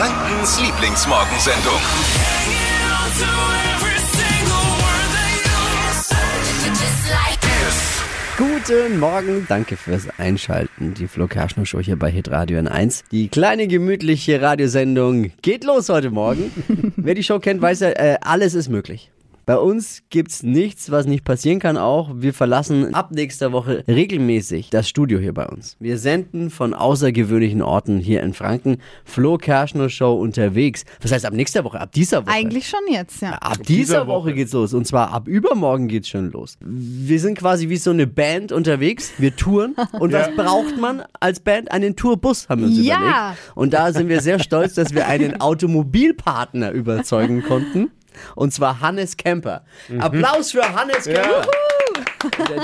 Frankens Lieblingsmorgensendung. Guten Morgen, danke fürs Einschalten. Die Flo Kerschner Show hier bei Hitradio N1. Die kleine gemütliche Radiosendung geht los heute Morgen. Wer die Show kennt, weiß ja, äh, alles ist möglich. Bei uns gibt's nichts, was nicht passieren kann auch. Wir verlassen ab nächster Woche regelmäßig das Studio hier bei uns. Wir senden von außergewöhnlichen Orten hier in Franken. Flo Kerschner Show unterwegs. Was heißt ab nächster Woche? Ab dieser Woche? Eigentlich schon jetzt, ja. Ab dieser Woche geht's los. Und zwar ab übermorgen geht's schon los. Wir sind quasi wie so eine Band unterwegs. Wir touren. Und was braucht man als Band? Einen Tourbus, haben wir uns Ja. überlegt. Und da sind wir sehr stolz, dass wir einen Automobilpartner überzeugen konnten. Und zwar Hannes Kemper. Applaus für Hannes Kemper.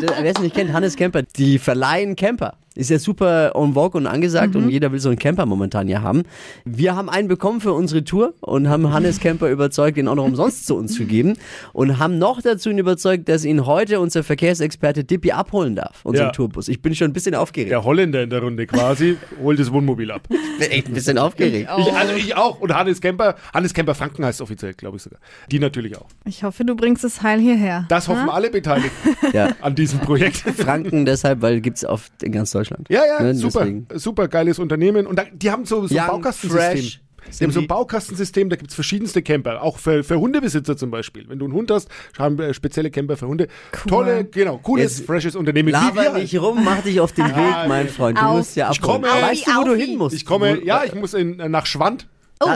Der- Wer es nicht kennt, Hannes Kemper, die verleihen Camper. Ist ja super en vogue und angesagt und jeder will so einen Camper momentan ja haben. Wir haben einen bekommen für unsere Tour und haben Hannes Kemper überzeugt, den auch noch umsonst zu uns zu geben und haben noch dazu ihn überzeugt, dass ihn heute unser Verkehrsexperte Dippi abholen darf, unseren Ja. Tourbus. Ich bin schon ein bisschen aufgeregt. Der Holländer in der Runde quasi holt das Wohnmobil ab. Ich bin echt ein bisschen aufgeregt. Ich, also ich auch. Und Hannes Kemper, Hannes Kemper Franken heißt offiziell, glaube ich sogar. Die natürlich auch. Ich hoffe, du bringst es heil hierher. Das hoffen alle Beteiligten Ja. an diesem Projekt. Franken deshalb, weil gibt's auf in ganz Deutschland. Ja, ja, Ne, super. deswegen. Super geiles Unternehmen. Und da, die haben so, so ein Baukastensystem. fresh. Die haben so ein Baukastensystem, da gibt es verschiedenste Camper, auch für, für Hundebesitzer zum Beispiel. Wenn du einen Hund hast, haben wir spezielle Camper für Hunde. Tolle, genau, cooles, Jetzt freshes Unternehmen. Laber wir nicht rum, mach dich auf den Weg, mein. Freund. Du Auf. musst ja Ich abholen. komme- Weißt du, wo du hin musst? Ich komme, ja, ich muss in, nach Schwand. Oh,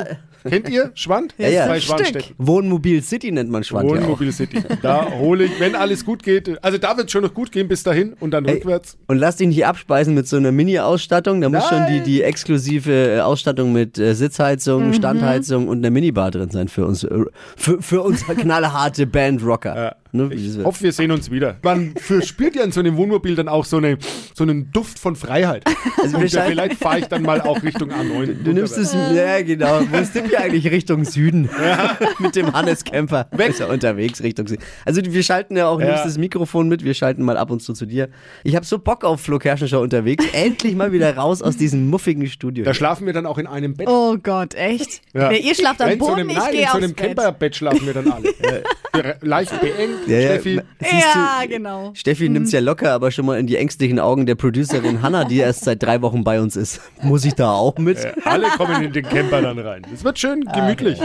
Kennt ihr Schwand? Ja, ja. Bei Stück. Schwandstätten. Wohnmobil City nennt man Schwand ja. Wohnmobil City. Da hole ich, wenn alles gut geht, also da wird es schon noch gut gehen bis dahin und dann Ey, rückwärts. Und lass dich nicht abspeisen mit so einer Mini-Ausstattung. Da muss schon die, Nein. die exklusive äh, Ausstattung mit äh, Sitzheizung, Standheizung und einer Minibar drin sein für uns, äh, für, für uns knallharte Band-Rocker. Ja. Ne, Ich hoffe, wir sehen uns wieder. Man verspürt ja in so einem Wohnmobil dann auch so, eine, so einen Duft von Freiheit. Also und ja, vielleicht fahre ich dann mal auch Richtung A9. Du nimmst es, ja genau, wo ist denn hier eigentlich Richtung Süden? mit dem Hannes Camper. Weg. Ist er unterwegs Richtung Süden. Also wir schalten ja auch, Ja. nimmst das Mikrofon mit, wir schalten mal ab und zu zu dir. Ich habe so Bock auf Flo Kerschenscher unterwegs. Endlich mal wieder raus aus diesem muffigen Studio. Da schlafen wir dann auch in einem Bett. oh Gott, echt? Ja. Ja, ihr schlaft am in so Boden, einem, ich nein, gehe in so aufs einem Bett. Camperbett schlafen wir dann alle. äh, leicht beengt, Ja, ja. Steffi. Siehst Ja, du, genau. Steffi nimmt's ja locker, aber schon mal in die ängstlichen Augen der Producerin Hanna, die erst seit drei Wochen bei uns ist. Muss ich da auch mit? Äh, alle kommen in den Camper dann rein. Es wird schön gemütlich.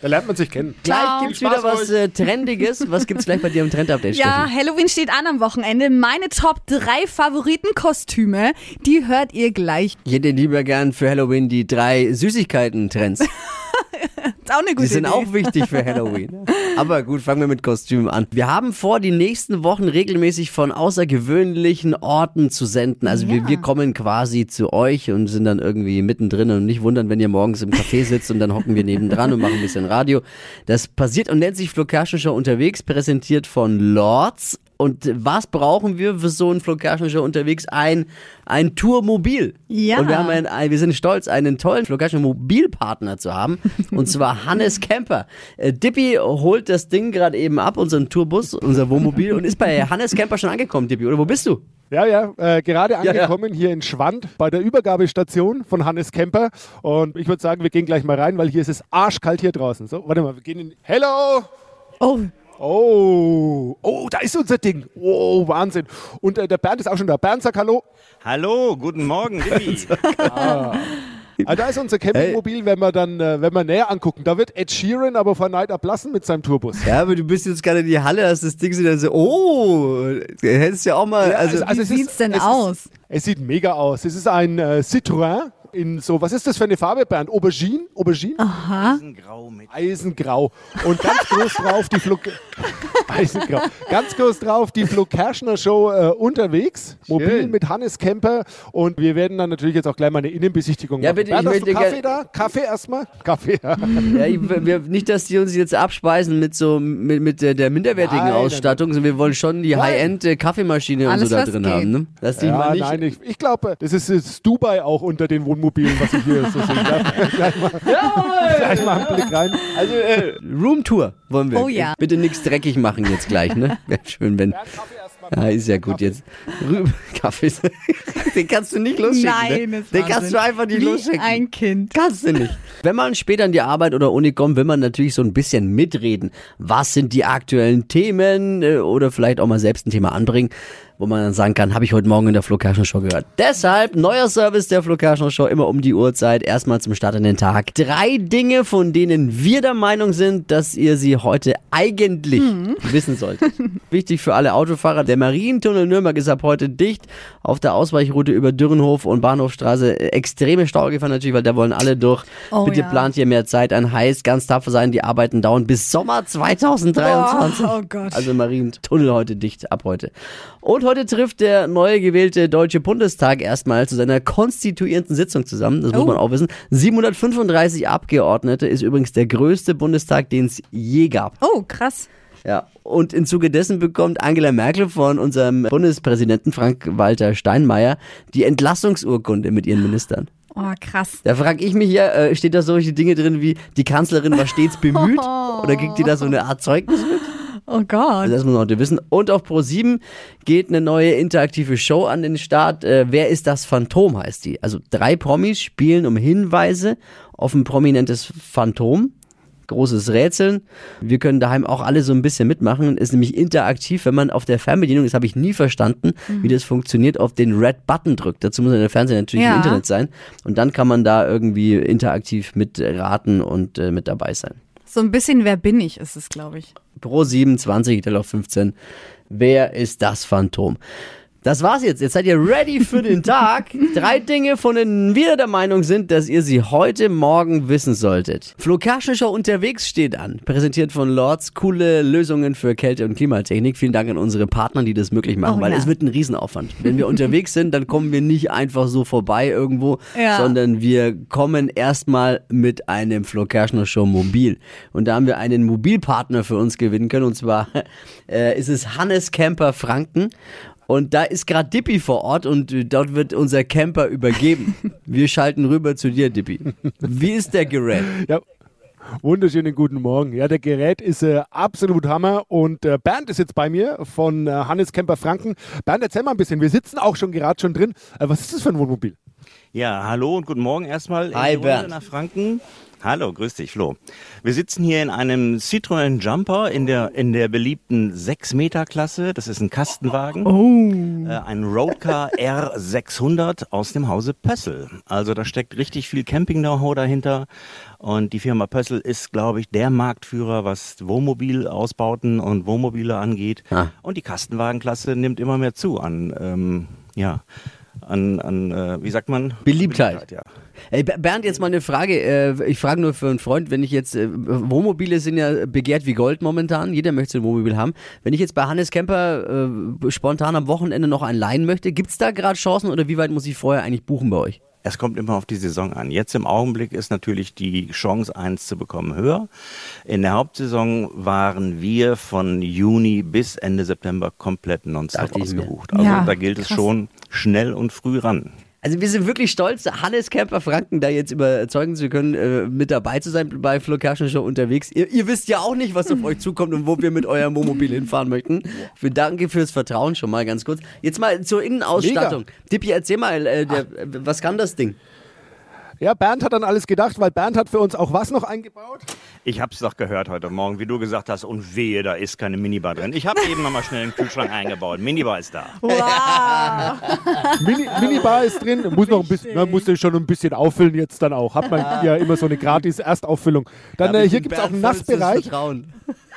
Da lernt man sich kennen. Gleich gibt's Viel wieder was äh, Trendiges. Was gibt's gleich bei dir im Trend-Update, Ja, Steffi? Halloween steht an am Wochenende. Meine Top 3 Favoritenkostüme, die hört ihr gleich. Ich hätte lieber gern für Halloween die drei Süßigkeiten-Trends. Ist auch eine Die gute sind Idee. auch wichtig für Halloween. Aber gut, fangen wir mit Kostümen an. Wir haben vor, die nächsten Wochen regelmäßig von außergewöhnlichen Orten zu senden. Also wir, Ja. wir kommen quasi zu euch und sind dann irgendwie mittendrin und nicht wundern, wenn ihr morgens im Café sitzt und dann hocken wir nebendran und machen ein bisschen Radio. Das passiert und nennt sich Flo Kerschner Show unterwegs, präsentiert von Lords. Und was brauchen wir für so ein Flo Kerschner Show unterwegs? Ein, ein Tourmobil. Ja. Und wir haben ein, ein, wir sind stolz, einen tollen Flo Kerschner Mobilpartner zu haben. Und zwar Hannes Kemper. Äh, Dippi holt das Ding gerade eben ab, unseren Tourbus, unser Wohnmobil, und ist bei Hannes Kemper schon angekommen, Dippi. Oder wo bist du? Ja, ja, äh, gerade ja. angekommen hier in Schwand bei der Übergabestation von Hannes Kemper. Und ich würde sagen, wir gehen gleich mal rein, weil hier ist es arschkalt hier draußen. So, warte mal, wir gehen in. Hello! Oh, Oh, oh, da ist unser Ding. Oh, Wahnsinn. Und äh, der Bernd ist auch schon da. Bernd, sag Hallo. Hallo, guten Morgen, Dippi. Ah, da ist unser Campingmobil, wenn wir dann, äh, wenn wir näher angucken. Da wird Ed Sheeran aber vor Neid ablassen mit seinem Tourbus. Ja, aber du bist jetzt gerade in die Halle, hast das Ding so, dann so, oh, du hättest ja auch mal, also, also- also wie es ist- sieht's denn es ist- aus? Es sieht mega aus. Es ist ein äh, Citroën in so, was ist das für eine Farbe, Bernd? Aubergine? Aubergine? Eisengrau mit Eisengrau. Und ganz groß drauf die Flo Eisengrau. Ganz groß drauf die Flo Kerschner Show äh, unterwegs. Mobil mit Hannes Kemper. Und wir werden dann natürlich jetzt auch gleich mal eine Innenbesichtigung Ja, machen. bitte, Bernd, ich hast du Kaffee da? Kaffee erstmal? Kaffee, ja. ja, ich, wir, nicht, dass die uns jetzt abspeisen mit so, mit, mit der, der minderwertigen Nein, nein, Ausstattung, sondern wir wollen schon die. High-End-Kaffeemaschine und Alles, so da drin geht. haben, ne? Lass dich Ja, mal nicht. nein, ich, ich glaube, das ist jetzt Dubai auch unter den Wohnmobilen, was ich hier so sehe. Gleich, gleich, mal, gleich mal einen Blick rein. Also, äh, Roomtour wollen wir. Oh ja. Bitte nichts dreckig machen jetzt gleich, ne? Wäre schön, wenn. Ja, ist ja gut jetzt. Rü Kaffee. Den kannst du nicht losschicken. Nein, ne? das Den kannst du einfach nicht Wie losschicken. ein Kind. Kannst du nicht. Wenn man später in die Arbeit oder Uni kommt, will man natürlich so ein bisschen mitreden. Was sind die aktuellen Themen äh, oder vielleicht auch mal selbst ein Thema anbringen, wo man dann sagen kann, habe ich heute Morgen in der Flo Kerschner Show gehört. Deshalb neuer Service der Flo Kerschner Show immer um die Uhrzeit, erstmal zum Start in den Tag. Drei Dinge, von denen wir der Meinung sind, dass ihr sie heute eigentlich wissen solltet. Wichtig für alle Autofahrer, der Marientunnel Nürnberg ist ab heute dicht. Auf der Ausweichroute über Dürrenhof und Bahnhofstraße äh, extreme Staugefahr natürlich, weil da wollen alle durch. Oh Bitte ja. plant ihr mehr Zeit an. Heißt, ganz tapfer sein, die Arbeiten dauern bis Sommer 2023. Oh, oh Gott. Also Marientunnel heute dicht, ab heute. Und heute trifft der neu gewählte Deutsche Bundestag erstmal zu seiner konstituierenden Sitzung zusammen. Das muss Oh. man auch wissen. 735 Abgeordnete ist übrigens der größte Bundestag, den es je gab. Oh, krass. Ja, und im Zuge dessen bekommt Angela Merkel von unserem Bundespräsidenten Frank-Walter Steinmeier die Entlassungsurkunde mit ihren Ministern. Oh, krass. Da frage ich mich ja, äh, steht da solche Dinge drin wie, die Kanzlerin war stets bemüht? Oder kriegt die da so eine Art Zeugnis mit? Oh Gott. Das muss man heute wissen. Und auf Pro7 geht eine neue interaktive Show an den Start. Äh, Wer ist das Phantom heißt die. Also drei Promis spielen um Hinweise auf ein prominentes Phantom. Großes Rätseln. Wir können daheim auch alle so ein bisschen mitmachen. Ist nämlich interaktiv, wenn man auf der Fernbedienung, das habe ich nie verstanden, wie das funktioniert, auf den Red Button drückt. Dazu muss der Fernseher natürlich Ja. im Internet sein. Und dann kann man da irgendwie interaktiv mitraten und äh, mit dabei sein. So ein bisschen Wer bin ich ist es, glaube ich. Pro 27, Teil auf 15. Wer ist das Phantom? Das war's jetzt. Jetzt seid ihr ready für den Tag. Drei Dinge, von denen wir der Meinung sind, dass ihr sie heute Morgen wissen solltet. Flo Show unterwegs steht an. Präsentiert von Lords. Coole Lösungen für Kälte- und Klimatechnik. Vielen Dank an unsere Partner, die das möglich machen, Oh weil ja. es wird ein Riesenaufwand. Wenn wir unterwegs sind, dann kommen wir nicht einfach so vorbei irgendwo, Ja. sondern wir kommen erstmal mit einem Flo Show Mobil. Und da haben wir einen Mobilpartner für uns gewinnen können. Und zwar äh, ist es Hannes Camper Franken. Und da ist gerade Dippy vor Ort und äh, dort wird unser Camper übergeben. Wir schalten rüber zu dir, Dippy. Wie ist der Gerät? Ja. Wunderschönen guten Morgen. Ja, der Gerät ist äh, absolut Hammer und äh, Bernd ist jetzt bei mir von äh, Hannes Kemper Franken. Bernd, erzähl mal ein bisschen. Wir sitzen auch schon gerade schon drin. Äh, was ist das für ein Wohnmobil? Ja, hallo und guten Morgen erstmal in Hi, Runde Bernd. nach Franken. Hallo, grüß dich, Flo. Wir sitzen hier in einem Citroën Jumper in der, in der beliebten 6-Meter-Klasse. Das ist ein Kastenwagen. Oh. Äh, ein Roadcar R600 aus dem Hause Pössl. Also da steckt richtig viel Camping-Know-how dahinter. Und die Firma Pössl ist, glaube ich, der Marktführer, was Wohnmobilausbauten und Wohnmobile angeht. Ah. Und die Kastenwagenklasse nimmt immer mehr zu an, ähm, ja, an, an äh, wie sagt man? Beliebtheit. ja. Ey, Ber- Bernd, jetzt mal eine Frage. Äh, Ich frage nur für einen Freund, wenn ich jetzt, äh, Wohnmobile sind ja begehrt wie Gold momentan. Jeder möchte ein Wohnmobil haben. Wenn ich jetzt bei Hannes Kemper äh, spontan am Wochenende noch einen leihen möchte, gibt's da gerade Chancen oder wie weit muss ich vorher eigentlich buchen bei euch? Es kommt immer auf die Saison an. Jetzt im Augenblick ist natürlich die Chance, eins zu bekommen, höher. In der Hauptsaison waren wir von Juni bis Ende September komplett nonstop ausgebucht. Also Ja, da gilt es krass. schon schnell und früh ran. Also wir sind wirklich stolz, Hannes Kemper Franken da jetzt überzeugen zu können, äh, mit dabei zu sein bei Flo Kerschner Show unterwegs. Ihr, ihr wisst ja auch nicht, was auf euch zukommt und wo wir mit eurem Wohnmobil hinfahren möchten. Wir danke fürs Vertrauen schon mal ganz kurz. Jetzt mal zur Innenausstattung. Dippi, erzähl mal, äh, der, was kann das Ding? Ja, Bernd hat dann alles gedacht, weil Bernd hat für uns auch was noch eingebaut. Ich hab's doch gehört heute Morgen, wie du gesagt hast, und wehe, da ist keine Minibar drin. Ich habe eben noch mal schnell einen Kühlschrank eingebaut. Minibar ist da. Wow. Mini, Minibar ist drin, muss noch ein bisschen, man muss den schon ein bisschen auffüllen jetzt dann auch. Hat man ja immer so eine gratis Erstauffüllung. Dann äh, hier es auch einen Nassbereich.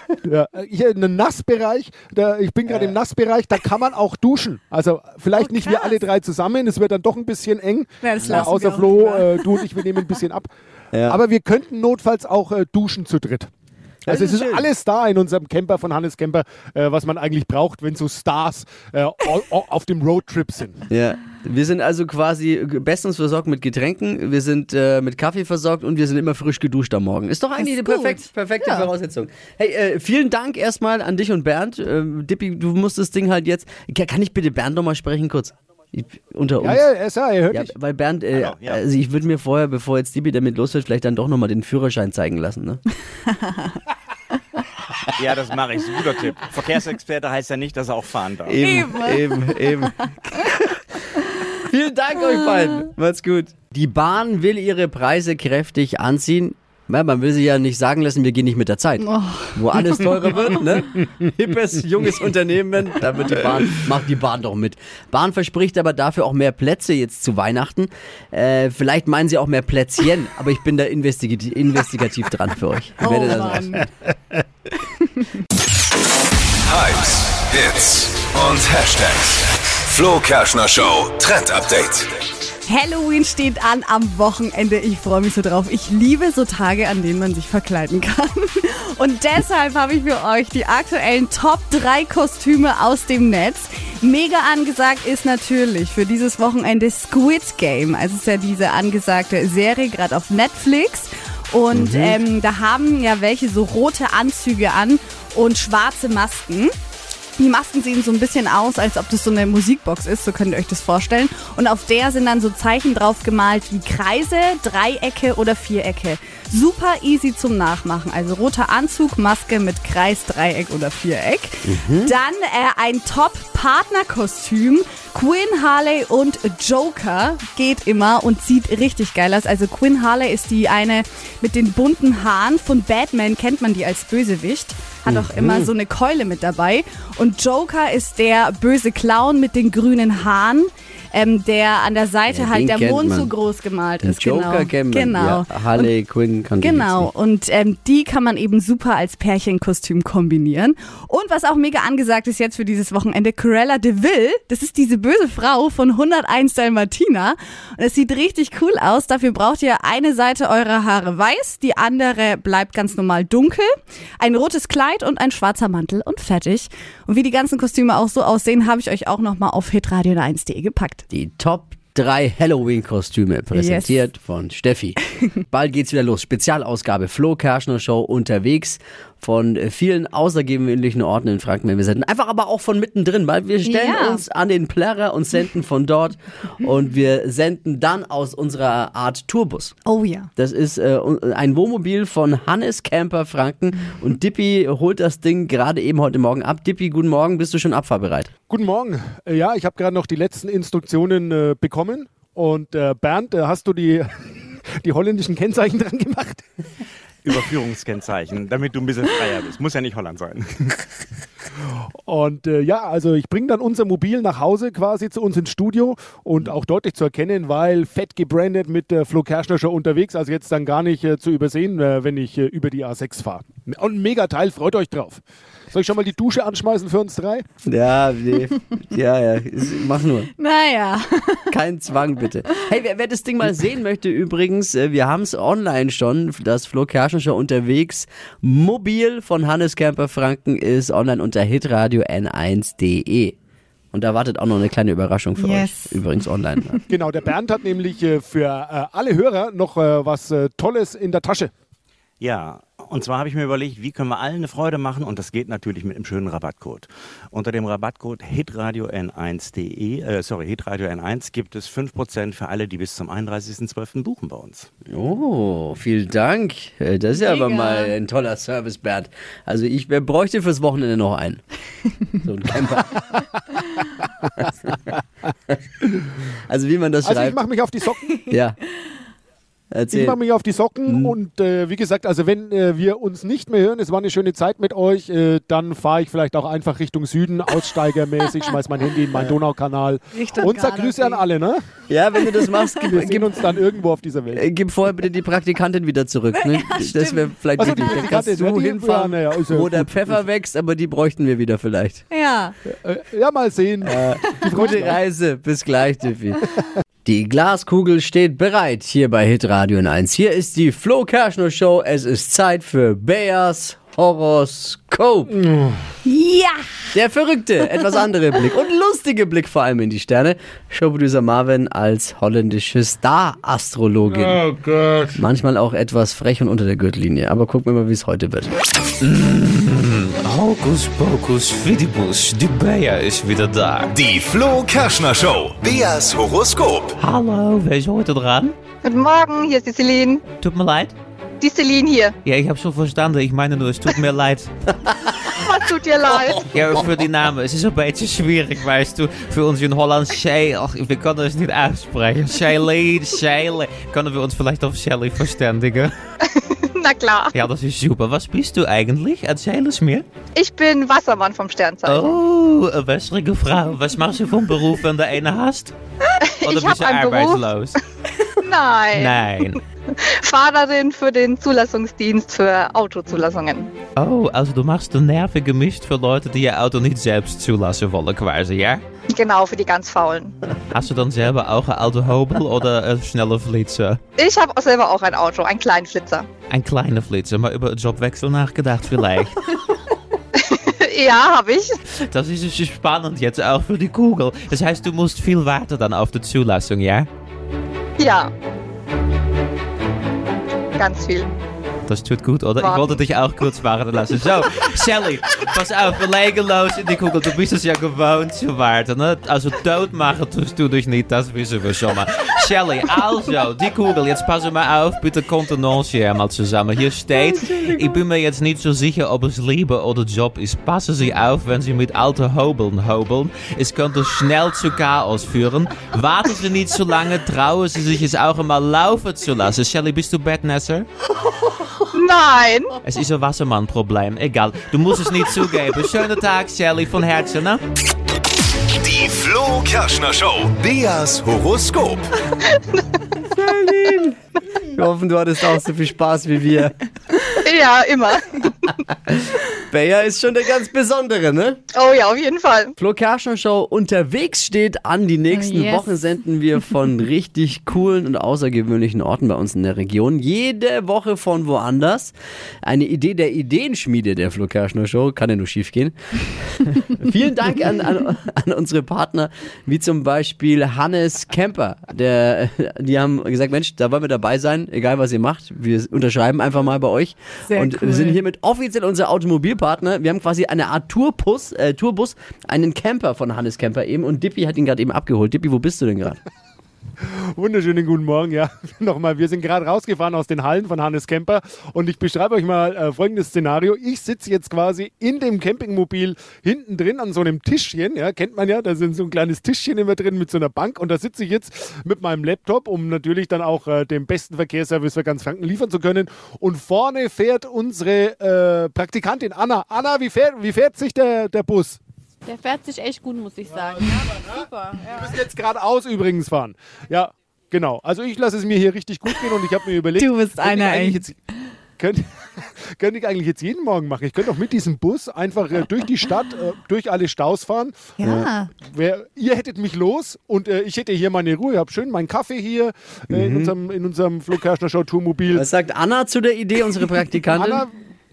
Ja, äh, hier einen Nassbereich. Da, ich bin gerade im Nassbereich, da kann man auch duschen. Also vielleicht Oh, nicht wir alle drei zusammen, es wird dann doch ein bisschen eng. Ja, das Äh, außer Flo, äh, du und ich, wir nehmen ein bisschen ab. Ja. Aber wir könnten notfalls auch äh, duschen zu dritt. Das Also ist es ist schön. alles da in unserem Camper von Hannes Camper, äh, was man eigentlich braucht, wenn so Stars äh, au- au- auf dem Roadtrip sind. Ja, wir sind also quasi bestens versorgt mit Getränken, wir sind äh, mit Kaffee versorgt und wir sind immer frisch geduscht am Morgen. Ist doch eigentlich Ist eine perfekt, perfekte Ja. Voraussetzung. Hey, äh, vielen Dank erstmal an dich und Bernd. Ähm, Dippi, du musst das Ding halt jetzt. Ka- Kann ich bitte Bernd nochmal sprechen kurz? Ich, unter uns. Ja, ja, ist ja, hört Ja, dich. weil Bernd, äh, Hallo, ja. also ich würde mir vorher, bevor jetzt Dippi damit los wird, vielleicht dann doch nochmal den Führerschein zeigen lassen. Ne? Ja, das mache ich. Ist ein guter Tipp. Verkehrsexperte heißt ja nicht, dass er auch fahren darf. Eben, eben, eben. Vielen Dank euch beiden. Macht's gut. Die Bahn will ihre Preise kräftig anziehen. Ja, man will sie ja nicht sagen lassen, wir gehen nicht mit der Zeit. Wo alles teurer wird, ne? Hippes, junges Unternehmen, da wird die Bahn, macht die Bahn doch mit. Bahn verspricht aber dafür auch mehr Plätze jetzt zu Weihnachten. Äh, vielleicht meinen sie auch mehr Plätzchen, aber ich bin da investigativ, investigativ dran für euch. Ich Oh werde das raus. Mann. Hypes, Hits und Hashtags. Flo Kerschner Show Trend Update. Halloween steht an am Wochenende. Ich freue mich so drauf. Ich liebe so Tage, an denen man sich verkleiden kann. Und deshalb habe ich für euch die aktuellen Top 3 Kostüme aus dem Netz. Mega angesagt ist natürlich für dieses Wochenende Squid Game. Also es ist ja diese angesagte Serie gerade auf Netflix. Und ähm, da haben ja welche so rote Anzüge an und schwarze Masken. Die Masken sehen so ein bisschen aus, als ob das so eine Musikbox ist, so könnt ihr euch das vorstellen. Und auf der sind dann so Zeichen drauf gemalt wie Kreise, Dreiecke oder Vierecke. Super easy zum Nachmachen. Also roter Anzug, Maske mit Kreis, Dreieck oder Viereck. Dann äh, ein Top-Partnerkostüm. Quinn Harley und Joker geht immer und sieht richtig geil aus. Also Quinn Harley ist die eine mit den bunten Haaren. Von Batman kennt man die als Bösewicht. Hat auch immer so eine Keule mit dabei. Und Joker ist der böse Clown mit den grünen Haaren, ähm, der an der Seite Ja, halt der Mond man. so groß gemalt Den ist. Joker genau. kennt man. Genau. Ja, Harley Quinn kann Genau, und ähm, die kann man eben super als Pärchenkostüm kombinieren. Und was auch mega angesagt ist jetzt für dieses Wochenende, Corella de Vil, das ist diese böse Frau von 101 Dalmatina. Und es sieht richtig cool aus. Dafür braucht ihr eine Seite eurer Haare weiß, die andere bleibt ganz normal dunkel, ein rotes Kleid und ein schwarzer Mantel und fertig. Und wie die ganzen Kostüme auch so aussehen, habe ich euch auch nochmal auf hitradio1.de gepackt. Die Top drei Halloween-Kostüme präsentiert von Steffi. Bald geht's wieder los. Spezialausgabe Flo Kerschner Show unterwegs von äh, vielen außergewöhnlichen Orten in Franken. wenn Wir senden einfach aber auch von mittendrin, weil wir stellen Ja. uns an den Plärrer und senden von dort und wir senden dann aus unserer Art Tourbus. Oh ja. Das ist äh, ein Wohnmobil von Hannes Camper Franken und Dippi holt das Ding gerade eben heute Morgen ab. Dippi, guten Morgen, bist du schon abfahrbereit? Guten Morgen. Äh, Ja, ich habe gerade noch die letzten Instruktionen äh, bekommen. Und äh, Bernd, äh, hast du die, die holländischen Kennzeichen dran gemacht? Überführungskennzeichen, damit du ein bisschen freier bist. Muss ja nicht Holland sein. Und äh, ja, also ich bringe dann unser Mobil nach Hause quasi zu uns ins Studio und auch deutlich zu erkennen, weil fett gebrandet mit der Flo Kerschner Show unterwegs, also jetzt dann gar nicht äh, zu übersehen, äh, wenn ich äh, über die A6 fahre. Und mega Teil, freut euch drauf. Soll ich schon mal die Dusche anschmeißen für uns drei? Ja, nee. ja, ja, mach nur. Naja. Kein Zwang, bitte. Hey, wer, wer das Ding mal sehen möchte, übrigens, äh, wir haben es online schon, das Flo Kerschen Show unterwegs. Mobil von Hannes Camper Franken ist online unter hitradio n1.de. Und da wartet auch noch eine kleine Überraschung für Yes. euch. Übrigens online. Genau, der Bernd hat nämlich äh, für äh, alle Hörer noch was Tolles in der Tasche. Ja, und zwar habe ich mir überlegt, wie können wir allen eine Freude machen und das geht natürlich mit einem schönen Rabattcode. Unter dem Rabattcode hitradio n1.de, äh, sorry, hitradio n1 gibt es 5% für alle, die bis zum 31.12. buchen bei uns. Oh, vielen Dank. Äh, Das ist ja aber mal ein toller Service, Bernd. Also ich wer bräuchte fürs Wochenende noch einen. So ein Camper. also wie man das Also ich schreibt. mache mich auf die Socken. ja. Ich Erzähl. mache mich auf die Socken Mhm. und äh, wie gesagt, also wenn äh, wir uns nicht mehr hören, es war eine schöne Zeit mit euch, äh, dann fahre ich vielleicht auch einfach Richtung Süden, aussteigermäßig, schmeiß mein Handy in meinen Donaukanal Richtung und sag Grüße an alle, ne? Ja, wenn du das machst, Wir gib, sehen gib, uns dann irgendwo auf dieser Welt. äh, gib vorher bitte die Praktikantin wieder zurück. Ne? das wäre vielleicht Also die wirklich. Dann kannst du ja, hinfahren, ja, ja, ja wo der. Pfeffer wächst, aber die bräuchten wir wieder vielleicht. Ja. Äh, ja, mal sehen. Gute Reise, bis gleich, Tiffy. Die Glaskugel steht bereit hier bei Hitradio 1. Hier ist die Flo Kerschner Show. Es ist Zeit für Beas Horoskop. Ja. Der verrückte, etwas andere Blick und lustige Blick vor allem in die Sterne. Showproducer Marvin als holländische Star-Astrologin. Oh Gott. Manchmal auch etwas frech und unter der Gürtellinie. Aber gucken wir mal, wie es heute wird. Hokus pokus fidibus, die Bea ist wieder da. Die Flo Kerschner Show. Beas Horoskop. Hallo, wer ist heute dran? Guten Morgen, hier ist die Celine. Tut mir leid. Die Celine hier. Ja, ich habe schon verstanden. Ich meine nur, es tut mir leid. Was tut dir leid. Ja, für die Namen. Es ist ein bisschen schwierig, weißt du. Für uns in Holland, Shay, ach, wir können es nicht aussprechen. Shaylene, Shaylene. Können wir uns vielleicht auf Shelly verständigen? Na klar. Ja, das ist super. Was bist du eigentlich? Erzähl es mir. Ich bin Wassermann vom Sternzeichen. Oh, eine wässrige Frau. Was machst du vom Beruf, wenn du eine hast? Oder Ich bist du einen Beruf. arbeitslos? Nein. Nein. Fahrerin für den Zulassungsdienst für Autozulassungen. Oh, also du machst den Nerven gemischt für Leute, die ihr Auto nicht selbst zulassen wollen, quasi, ja? Genau, für die ganz Faulen. Hast du dann selber auch ein Auto Hobel oder ein schneller Flitzer? Ich habe selber auch ein Auto, einen kleinen Flitzer. Ein kleiner Flitzer, mal über einen Jobwechsel nachgedacht vielleicht. Ja, habe ich. Das ist spannend jetzt auch für die Kugel. Das heißt, du musst viel warten dann auf die Zulassung, ja? Ja. Ganz viel. Das tut gut, oder? Ich Warten. wollte dich auch kurz warten lassen. So, Sally, pass auf, in die Kugel. Du bist es ja gewohnt zu warten, ne? Also dood machen tust du dich nicht, das wissen wir schon mal. Shelly, also, die Kugel, jetzt passen wir auf, bitte Kontenance hier mal zusammen. Hier steht, ich bin mir jetzt nicht so sicher, ob es Liebe oder Job ist. Passen Sie auf, wenn Sie mit alten Hobeln hobeln. Es könnte schnell zu Chaos führen. Warten Sie nicht so lange, trauen Sie sich es auch einmal laufen zu lassen. Shelly, bist du Bettnässer? Nein. Es ist ein Wassermann-Problem. Egal, du musst es nicht zugeben. Schönen Tag, Shelly, von Herzen, ne? Flo Kerschner Show. Beas Horoskop. Wir hoffen, du hattest auch so viel Spaß wie wir. Ja, immer. Bayer ist schon der ganz Besondere, ne? Oh ja, auf jeden Fall. Flo Kerschner Show unterwegs steht an. Die nächsten Yes. Wochen senden wir von richtig coolen und außergewöhnlichen Orten bei uns in der Region. Jede Woche von woanders. Eine Idee der Ideenschmiede der Flo Kerschner Show. Kann ja nur schief gehen. Vielen Dank an, an, an unsere Partner, wie zum Beispiel Hannes Kemper. Der, die haben gesagt, Mensch, da wollen wir dabei sein, egal was ihr macht. Wir unterschreiben einfach mal bei euch. Sehr und cool. wir sind hiermit offiziell unser Automobilpartner. Wir haben quasi eine Art Tourbus, äh, Tourbus, einen Camper von Hannes Camper eben. Und Dippy hat ihn gerade eben abgeholt. Dippy, wo bist du denn gerade? Wunderschönen guten Morgen, ja. Nochmal, wir sind gerade rausgefahren aus den Hallen von Hannes Kemper und ich beschreibe euch mal äh, folgendes Szenario. Ich sitze jetzt quasi in dem Campingmobil hinten drin an so einem Tischchen, ja, kennt man ja, da sind so ein kleines Tischchen immer drin mit so einer Bank und da sitze ich jetzt mit meinem Laptop, um natürlich dann auch äh, den besten Verkehrsservice für ganz Franken liefern zu können. Und vorne fährt unsere äh, Praktikantin Anna. Anna, wie fährt, wie fährt sich der, der Bus? Der fährt sich echt gut, muss ich sagen. Super. Ja. müssen jetzt geradeaus übrigens fahren. Ja, genau. Also ich lasse es mir hier richtig gut gehen und ich habe mir überlegt, Du bist könnte ich einer, eigentlich ey. jetzt, könnte, könnte ich eigentlich jetzt jeden Morgen machen. Ich könnte auch mit diesem Bus einfach äh, durch die Stadt, äh, durch alle Staus fahren. Ja. Wer, ihr hättet mich los und äh, ich hätte hier meine Ruhe. Ich habe schön meinen Kaffee hier äh, in unserem, in unserem Flo Kerschner Show Tourmobil. Was sagt Anna zu der Idee, unsere Praktikantin? Anna,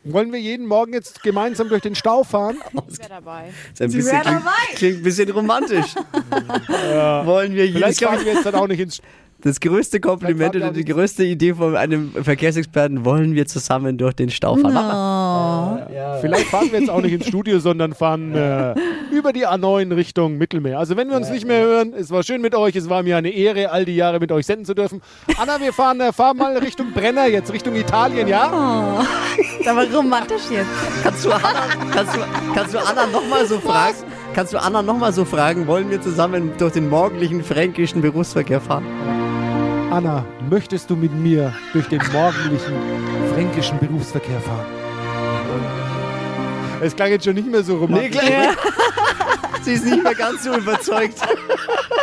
wollen wir jeden Morgen jetzt gemeinsam durch den Stau fahren? Ich wäre dabei. ist ein bisschen, wär klingt, dabei. klingt ein bisschen romantisch. Wollen wir Vielleicht fahren wir jetzt dann auch nicht ins Das größte Kompliment oder die größte Idee von einem Verkehrsexperten wollen wir zusammen durch den Stau fahren. Mach mal. Vielleicht fahren wir jetzt auch nicht ins Studio, sondern fahren äh, über die A9 Richtung Mittelmeer. Also wenn wir uns nicht mehr hören, es war schön mit euch, es war mir eine Ehre, all die Jahre mit euch senden zu dürfen. Anna, wir fahren, äh, fahren mal Richtung Brenner jetzt, Richtung Italien, ja? Ist aber romantisch jetzt. Kannst du Anna, kannst du, kannst du Anna nochmal so fragen? Kannst du Anna nochmal so fragen, wollen wir zusammen durch den morgendlichen fränkischen Berufsverkehr fahren? Anna, möchtest du mit mir durch den morgendlichen fränkischen Berufsverkehr fahren? Es klang jetzt schon nicht mehr so Nee, romantisch. Sie ist nicht mehr ganz so überzeugt.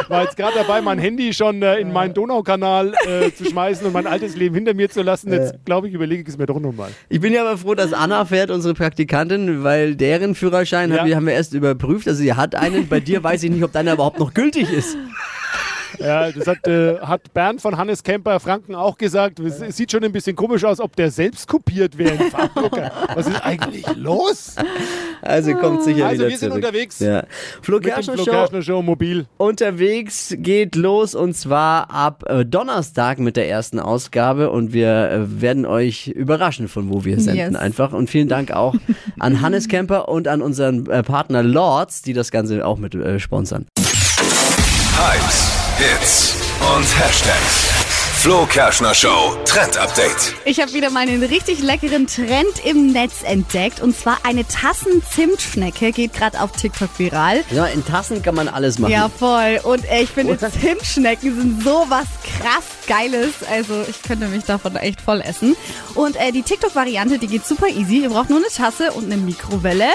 war jetzt gerade dabei, mein Handy schon äh, in meinen Donaukanal äh, zu schmeißen und mein altes Leben hinter mir zu lassen. Jetzt glaube ich, überlege ich es mir doch nochmal. Ich bin ja aber froh, dass Anna fährt, unsere Praktikantin, weil deren Führerschein Ja. haben, wir, haben wir erst überprüft. Also sie hat einen. Bei dir weiß ich nicht, ob deiner überhaupt noch gültig ist. Ja, das hat, äh, hat Bernd von Hannes Kemper Franken auch gesagt. Es es sieht schon ein bisschen komisch aus, ob der selbst kopiert wäre. Was ist eigentlich los? Also kommt sicher Also wieder wir sind zurück. unterwegs Ja. Flo Kerschner Show Show mobil. unterwegs geht los und zwar ab äh, Donnerstag mit der ersten Ausgabe und wir äh, werden euch überraschen, von wo wir senden Yes. einfach. Und vielen Dank auch an Hannes Kemper und an unseren äh, Partner Lords, die das Ganze auch mit äh, sponsern. Hypes, Hits und Hashtags. Flo Kerschner Show Trend Update. Ich habe wieder mal einen richtig leckeren Trend im Netz entdeckt. Und zwar eine Tassen-Zimtschnecke geht gerade auf TikTok viral. Ja, in Tassen kann man alles machen. Ja, voll. Und äh, ich finde, Oder? Zimtschnecken sind sowas krass Geiles. Also ich könnte mich davon echt voll essen. Und äh, die TikTok-Variante, die geht super easy. Ihr braucht nur eine Tasse und eine Mikrowelle.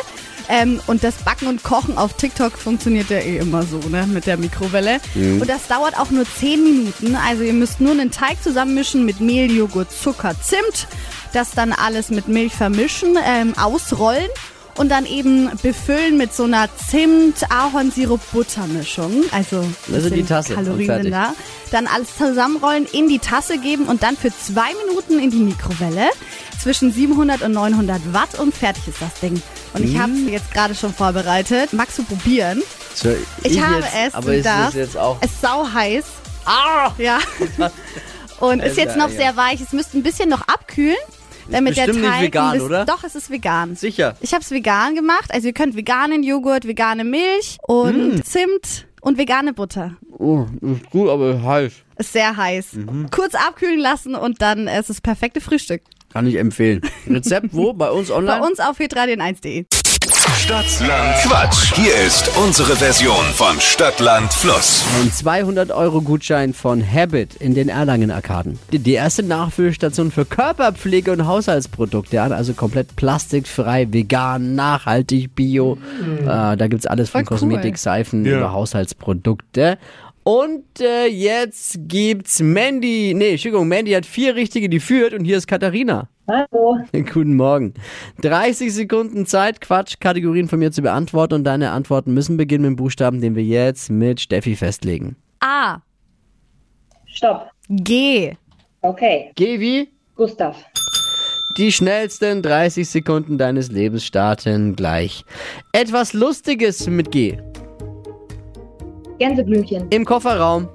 Ähm, und das Backen und Kochen auf TikTok funktioniert ja eh immer so, ne? Mit der Mikrowelle. Und das dauert auch nur 10 Minuten. Also ihr müsst nur einen Teig zusammenmischen mit Mehl, Joghurt, Zucker, Zimt. Das dann alles mit Milch vermischen, ähm, ausrollen und dann eben befüllen mit so einer Zimt-Ahornsirup-Butter-Mischung. Also, Also die Tasse Kalorien da. Dann alles zusammenrollen, in die Tasse geben und dann für zwei Minuten in die Mikrowelle. Zwischen 700 und 900 Watt und fertig ist das Ding. Und ich habe Mm. es jetzt gerade schon vorbereitet. Magst du probieren? So, Ich, habe jetzt, es. Aber du ist das darfst. jetzt auch. Es ist sau heiß. Ah! Ja. Und ist jetzt noch sehr weich. Es müsste ein bisschen noch abkühlen. Damit der bestimmt Teig nicht vegan, bisschen- oder? Doch, es ist vegan. Sicher. Ich habe es vegan gemacht. Also ihr könnt veganen Joghurt, vegane Milch und Mm. Zimt und vegane Butter. Oh, ist gut, aber heiß. Ist sehr heiß. Mhm. Kurz abkühlen lassen und dann ist es das perfekte Frühstück. Kann ich empfehlen. Rezept wo? Bei uns online? Bei uns auf hitradion1.de. Stadtland Quatsch. Hier ist unsere Version von Stadtland Fluss. Ein 200-Euro-Gutschein von Habit in den Erlangen-Arkaden. Die, die erste Nachfüllstation für Körperpflege und Haushaltsprodukte. Also komplett plastikfrei, vegan, nachhaltig, bio. Äh, da gibt's alles von Voll cool. Kosmetik, Seifen Ja. über Haushaltsprodukte. Und äh, jetzt gibt's Mandy. Nee, Entschuldigung, Mandy hat vier Richtige, die führt. Und hier ist Katharina. Hallo. Guten Morgen. 30 Sekunden Zeit, Quatsch, Kategorien von mir zu beantworten. Und deine Antworten müssen beginnen mit dem Buchstaben, den wir jetzt mit Steffi festlegen. A. Stopp. G. Okay. Geh wie? Gustav. Die schnellsten 30 Sekunden deines Lebens starten gleich. Etwas Lustiges mit G. Gänseblümchen. Im Kofferraum.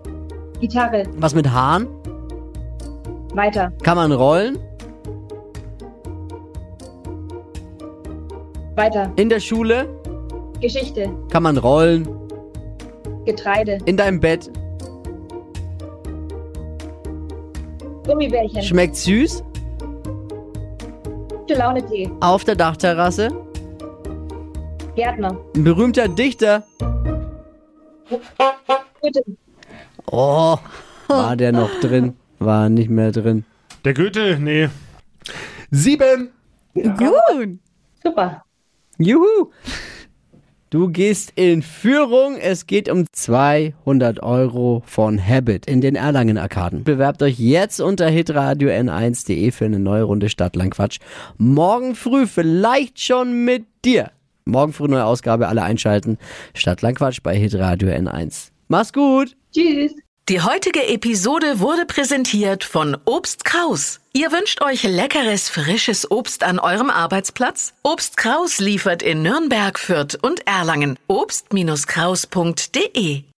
Gitarre. Was mit Haaren? Weiter. Kann man rollen? Weiter. In der Schule? Geschichte. Kann man rollen? Getreide. In deinem Bett? Gummibärchen. Schmeckt süß? Gute Laune Tee. Auf der Dachterrasse? Gärtner. Ein berühmter Dichter? Goethe. Oh, war der noch drin? War nicht mehr drin. Der Goethe, nee. Sieben. Gut. Super. Juhu! Du gehst in Führung. Es geht um 200 Euro von Habit in den Erlangen-Arkaden. Bewerbt euch jetzt unter hitradio n1.de für eine neue Runde Stadtlandquatsch. Morgen früh vielleicht schon mit dir. Morgen früh neue Ausgabe, alle einschalten. Stadtlandquatsch bei hitradio n1. Mach's gut! Tschüss. Die heutige Episode wurde präsentiert von Obst Kraus. Ihr wünscht euch leckeres, frisches Obst an eurem Arbeitsplatz? Obst Kraus liefert in Nürnberg, Fürth und Erlangen. Obst-Kraus.de